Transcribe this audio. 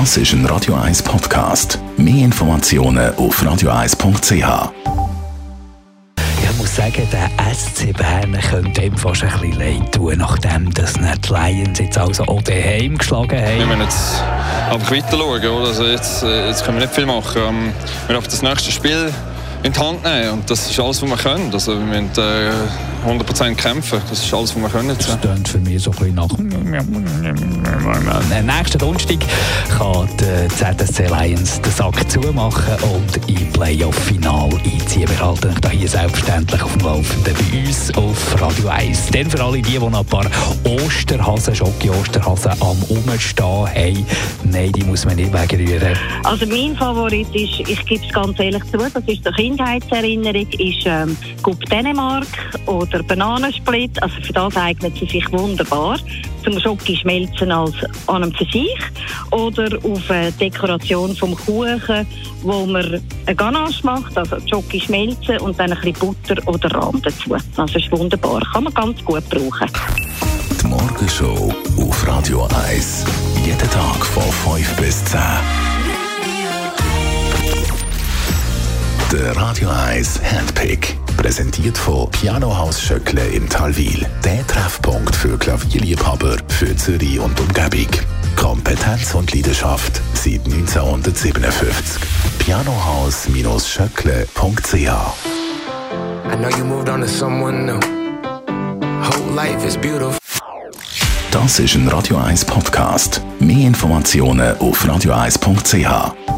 Das ist ein Radio 1 Podcast. Mehr Informationen auf radio1.ch. Ich muss sagen, der SC Bern könnte ihm fast ein bisschen leid tun, nachdem das nicht die Lions jetzt also auch daheim geschlagen Wir haben. müssen jetzt einfach weiter schauen. Oder? Also jetzt, äh, jetzt können wir nicht viel machen. Ähm, Wir dürfen das nächste Spiel in die Hand nehmen. Und das ist alles, was wir können. Also wir müssen äh, 100% kämpfen. Das ist alles, was wir können. Das klingt für mich so ein bisschen nach. Nächsten Donnerstag kann die ZSC Lions den Sack zumachen und im Playoff-Final einziehen. Wir halten euch da hier selbstverständlich auf dem Laufenden bei uns auf Radio 1. Dann für alle die, die noch ein paar Osterhasen, Schoki-Osterhasen am Umstehen haben. Nein, die muss man nicht wegrühren. Also mein Favorit ist, ich gebe es ganz ehrlich zu, das ist eine Kindheitserinnerung, ist ähm, Coupe Dänemark oder Bananensplit. Also für das eignet sie sich wunderbar. Zum Schoki schmelzen als an einem Pfirsich oder auf eine Dekoration vom Kuchen, wo man eine Ganache macht, also Schoki schmelzen und dann ein bisschen Butter oder Rahm dazu. Also ist wunderbar, kann man ganz gut brauchen. Die Morgenshow auf Radio 1. Jeden Tag von 5 bis 10. Der Radio 1 Handpick. Präsentiert von Pianohaus Schöckle im Talwil. Der Treffpunkt für Klavierliebhaber für Zürich und Umgebung. Kompetenz und Leidenschaft seit 1957. Pianohaus-schöckle.ch I know you moved on to someone new. Whole life is beautiful. Das ist ein Radio 1 Podcast. Mehr Informationen auf radio1.ch.